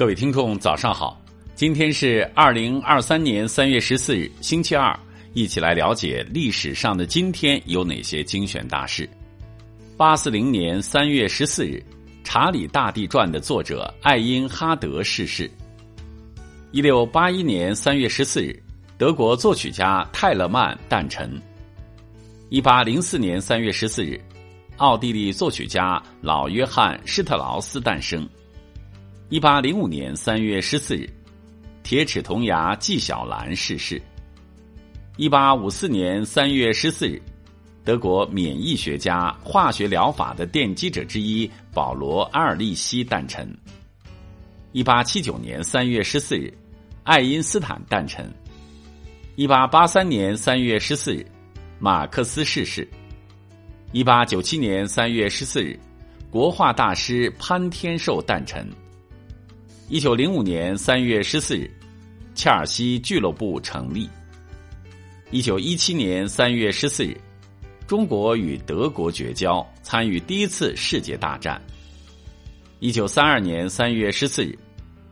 各位听众，早上好！今天是二零二三年三月十四日，星期二，一起来了解历史上的今天有哪些精选大事。八四零年三月十四日，《查理大帝传》的作者艾因哈德逝世。一六八一年三月十四日，德国作曲家泰勒曼诞辰。一八零四年三月十四日，奥地利作曲家老约翰施特劳斯诞生。一八零五年三月十四日，铁齿铜牙纪晓岚逝世。一八五四年三月十四日，德国免疫学家、化学疗法的奠基者之一保罗·阿尔利希诞辰。一八七九年三月十四日，爱因斯坦诞辰。一八八三年三月十四日，马克思逝世。一八九七年三月十四日，国画大师潘天寿诞辰。一九零五年三月十四日，切尔西俱乐部成立。一九一七年三月十四日，中国与德国绝交，参与第一次世界大战。一九三二年三月十四日，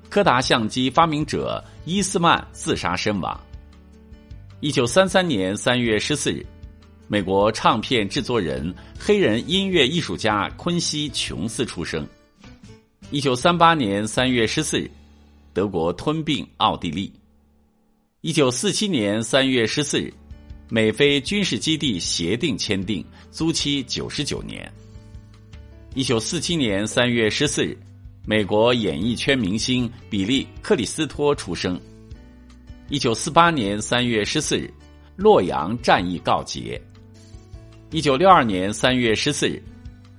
柯达相机发明者伊斯曼自杀身亡。一九三三年三月十四日，美国唱片制作人、黑人音乐艺术家昆西·琼斯出生。一九三八年三月十四日，德国吞并奥地利。一九四七年三月十四日，美菲军事基地协定签订，租期九十九年。一九四七年三月十四日，美国演艺圈明星比利·克里斯托出生。一九四八年三月十四日，洛阳战役告捷。一九六二年三月十四日，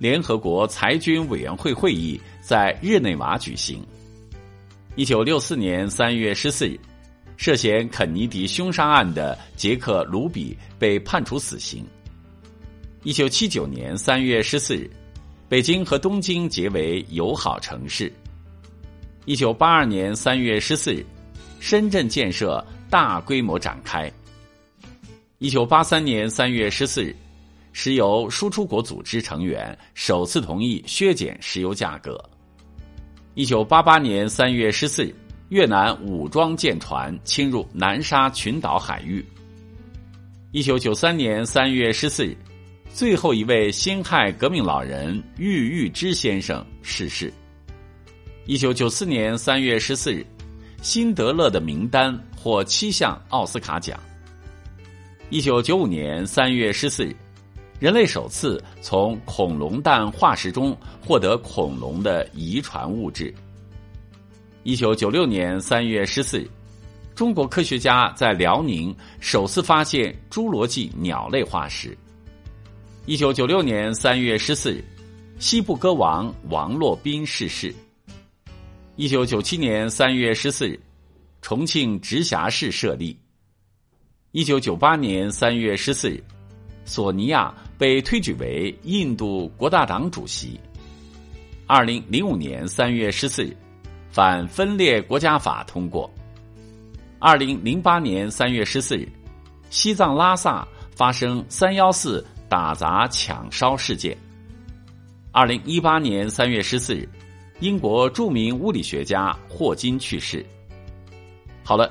联合国裁军委员会会议。在日内瓦举行。一九六四年三月十四日，涉嫌肯尼迪凶杀案的杰克·卢比被判处死刑。一九七九年三月十四日，北京和东京结为友好城市。一九八二年三月十四日，深圳建设大规模展开。一九八三年三月十四日，石油输出国组织成员首次同意削减石油价格。一九八八年三月十四日，越南武装舰船侵入南沙群岛海域。一九九三年三月十四日，最后一位辛亥革命老人郁玉之先生逝世。一九九四年三月十四日，辛德勒的名单获七项奥斯卡奖。一九九五年三月十四日。人类首次从恐龙蛋化石中获得恐龙的遗传物质。一九九六年三月十四日，中国科学家在辽宁首次发现侏罗纪鸟类化石。一九九六年三月十四日，西部歌王王洛宾逝世。一九九七年三月十四日，重庆直辖市设立。一九九八年三月十四日。索尼娅被推举为印度国大党主席。二零零五年三月十四日，反分裂国家法通过。二零零八年三月十四日，西藏拉萨发生三幺四打砸抢烧事件。二零一八年三月十四日，英国著名物理学家霍金去世。好了。